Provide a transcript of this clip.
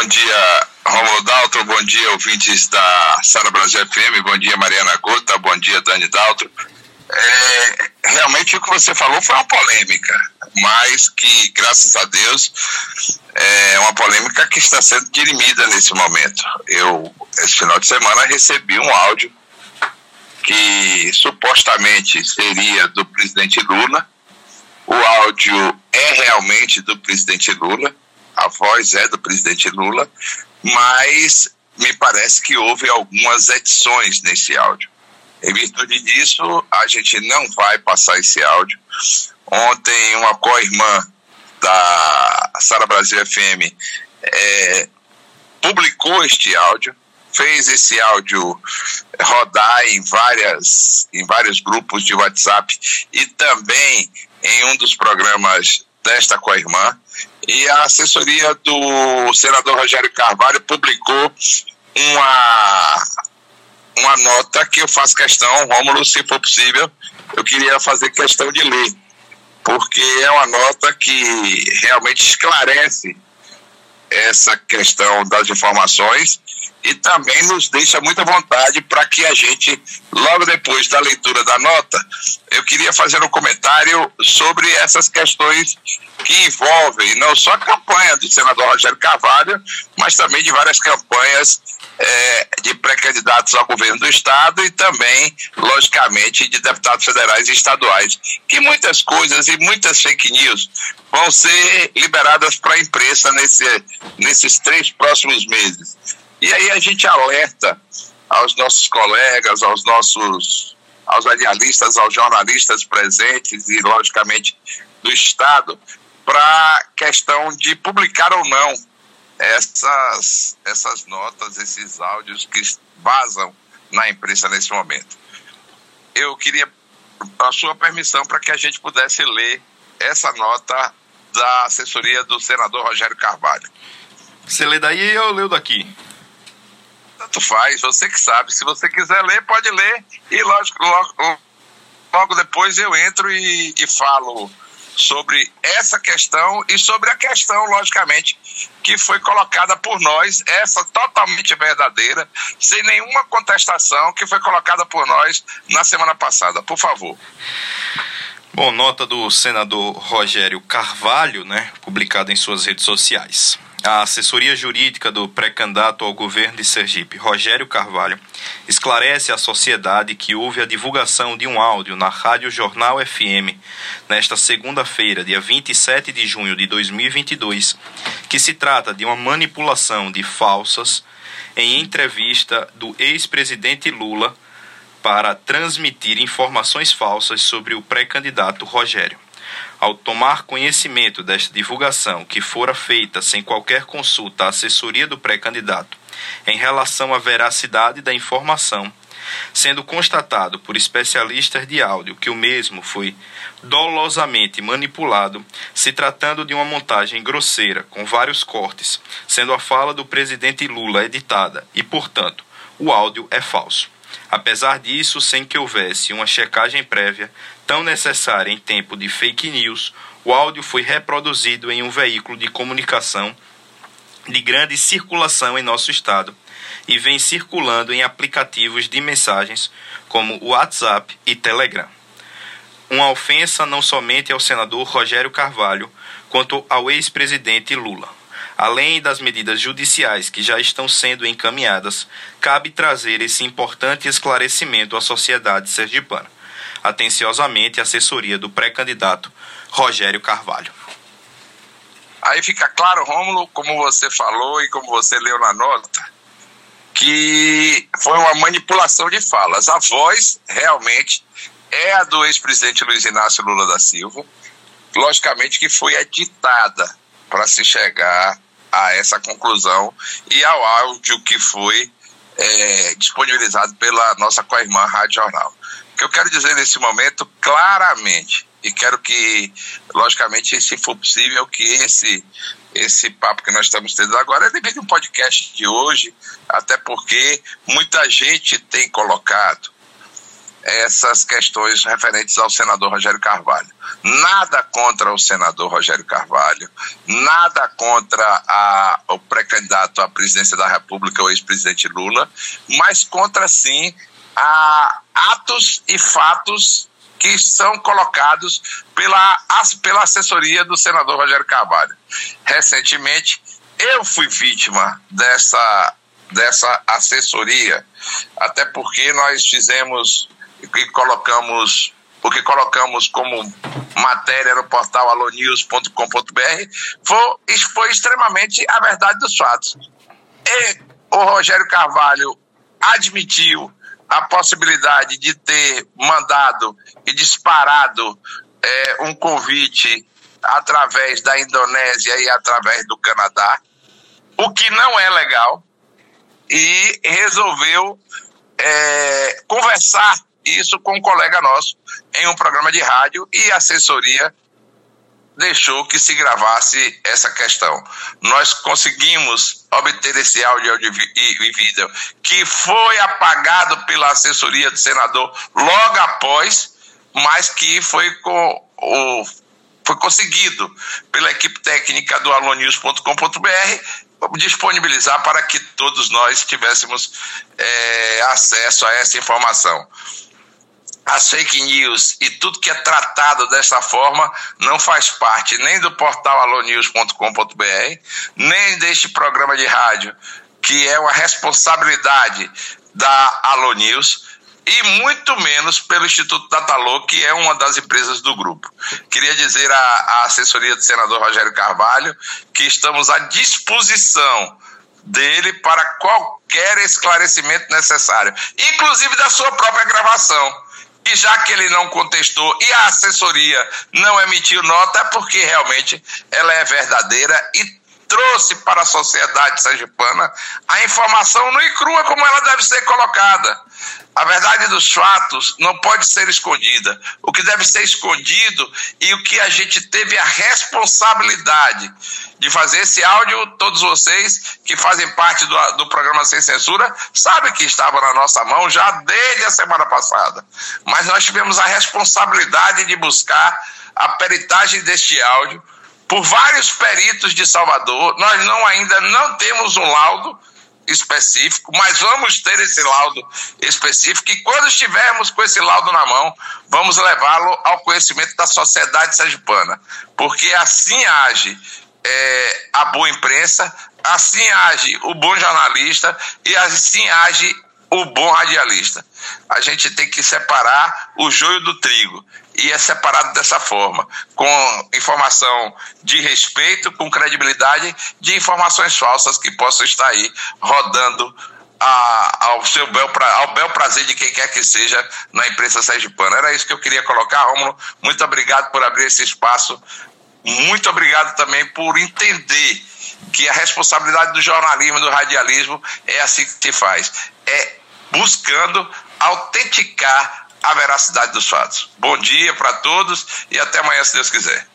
Bom dia, Romulo Daltro. Bom dia, ouvintes da Sara Brasil FM. Bom dia, Mariana Gota. Bom dia, Dani Daltro. É, realmente o que você falou foi uma polêmica, mas que, graças a Deus, é uma polêmica que está sendo dirimida nesse momento. Eu, esse final de semana, recebi um áudio que supostamente seria do presidente Lula. O áudio é realmente do presidente Lula, a voz é do presidente Lula, mas me parece que houve algumas edições nesse áudio. Em virtude disso, a gente não vai passar esse áudio. Ontem, uma co-irmã da Sara Brasil FM é, publicou este áudio, fez esse áudio rodar em, várias, em vários grupos de WhatsApp e também em um dos programas desta co-irmã. E a assessoria do senador Rogério Carvalho publicou uma uma nota que eu faço questão, Rômulo, se for possível, eu queria fazer questão de ler, porque é uma nota que realmente esclarece essa questão das informações e também nos deixa muita vontade para que a gente, logo depois da leitura da nota, eu queria fazer um comentário sobre essas questões que envolvem não só a campanha do senador Rogério Carvalho, mas também de várias campanhas é, de pré-candidatos ao governo do Estado e também, logicamente, de deputados federais e estaduais. Que muitas coisas e muitas fake news vão ser liberadas para a imprensa nesse, nesses três próximos meses. E aí a gente alerta aos nossos colegas, aos nossos aos radialistas, aos jornalistas presentes e, logicamente, do Estado, para a questão de publicar ou não essas, essas notas, esses áudios que vazam na imprensa nesse momento. Eu queria a sua permissão para que a gente pudesse ler essa nota da assessoria do senador Rogério Carvalho. Você lê daí e eu leio daqui. Tanto faz, você que sabe. Se você quiser ler, pode ler. E lógico, logo, logo depois eu entro e, e falo sobre essa questão e sobre a questão, logicamente, que foi colocada por nós, essa totalmente verdadeira, sem nenhuma contestação, que foi colocada por nós na semana passada. Por favor. Bom, nota do senador Rogério Carvalho, né, publicada em suas redes sociais. A assessoria jurídica do pré-candidato ao governo de Sergipe, Rogério Carvalho, esclarece à sociedade que houve a divulgação de um áudio na Rádio Jornal FM nesta segunda-feira, dia 27 de junho de 2022, que se trata de uma manipulação de falsas em entrevista do ex-presidente Lula para transmitir informações falsas sobre o pré-candidato Rogério. Ao tomar conhecimento desta divulgação, que fora feita sem qualquer consulta à assessoria do pré-candidato em relação à veracidade da informação, sendo constatado por especialistas de áudio que o mesmo foi dolosamente manipulado, se tratando de uma montagem grosseira com vários cortes, sendo a fala do presidente Lula editada e, portanto, o áudio é falso. Apesar disso, sem que houvesse uma checagem prévia tão necessária em tempo de fake news, o áudio foi reproduzido em um veículo de comunicação de grande circulação em nosso estado e vem circulando em aplicativos de mensagens como WhatsApp e Telegram. Uma ofensa não somente ao senador Rogério Carvalho, quanto ao ex-presidente Lula. Além das medidas judiciais que já estão sendo encaminhadas, cabe trazer esse importante esclarecimento à sociedade sergipana. Atenciosamente, assessoria do pré-candidato Rogério Carvalho. Aí fica claro, Rômulo, como você falou e como você leu na nota, que foi uma manipulação de falas. A voz realmente é a do ex-presidente Luiz Inácio Lula da Silva, logicamente que foi editada para se chegar a essa conclusão e ao áudio que foi é, disponibilizado pela nossa co-irmã Rádio Jornal. O que eu quero dizer nesse momento, claramente, e quero que, logicamente, se for possível, que esse esse papo que nós estamos tendo agora é devido um podcast de hoje, até porque muita gente tem colocado essas questões referentes ao senador Rogério Carvalho. Nada contra o senador Rogério Carvalho, nada contra a, o pré-candidato à presidência da República, o ex-presidente Lula, mas contra sim a atos e fatos que são colocados pela, pela assessoria do senador Rogério Carvalho. Recentemente, eu fui vítima dessa, dessa assessoria, até porque nós fizemos e colocamos o que colocamos como matéria no portal alonews.com.br foi, foi extremamente a verdade dos fatos. E o Rogério Carvalho admitiu a possibilidade de ter mandado e disparado é, um convite através da Indonésia e através do Canadá, o que não é legal, e resolveu é, conversar isso com um colega nosso em um programa de rádio e a assessoria deixou que se gravasse essa questão. Nós conseguimos obter esse áudio e vídeo que foi apagado pela assessoria do senador logo após, mas que foi com o foi conseguido pela equipe técnica do alonews.com.br disponibilizar para que todos nós tivéssemos é, acesso a essa informação as fake news e tudo que é tratado dessa forma não faz parte nem do portal alonews.com.br, nem deste programa de rádio, que é uma responsabilidade da Alonews, e muito menos pelo Instituto Datalô, que é uma das empresas do grupo. Queria dizer à, à assessoria do senador Rogério Carvalho que estamos à disposição dele para qualquer esclarecimento necessário, inclusive da sua própria gravação e já que ele não contestou e a assessoria não emitiu nota, é porque realmente ela é verdadeira e trouxe para a sociedade sergipana a informação no e crua como ela deve ser colocada. A verdade dos fatos não pode ser escondida. O que deve ser escondido e o que a gente teve a responsabilidade de fazer esse áudio, todos vocês que fazem parte do, do programa Sem Censura, sabem que estava na nossa mão já desde a semana passada. Mas nós tivemos a responsabilidade de buscar a peritagem deste áudio por vários peritos de Salvador. Nós não ainda não temos um laudo específico, mas vamos ter esse laudo específico e quando estivermos com esse laudo na mão, vamos levá-lo ao conhecimento da sociedade sergipana, porque assim age é, a boa imprensa, assim age o bom jornalista e assim age o bom radialista. A gente tem que separar o joio do trigo e é separado dessa forma, com informação de respeito, com credibilidade, de informações falsas que possam estar aí rodando a, ao seu bel, ao bel prazer de quem quer que seja na imprensa sergipana. Era isso que eu queria colocar, Romulo. Muito obrigado por abrir esse espaço. Muito obrigado também por entender que a responsabilidade do jornalismo do radialismo é assim que se faz. É buscando autenticar a veracidade dos fatos. Bom dia para todos e até amanhã, se Deus quiser.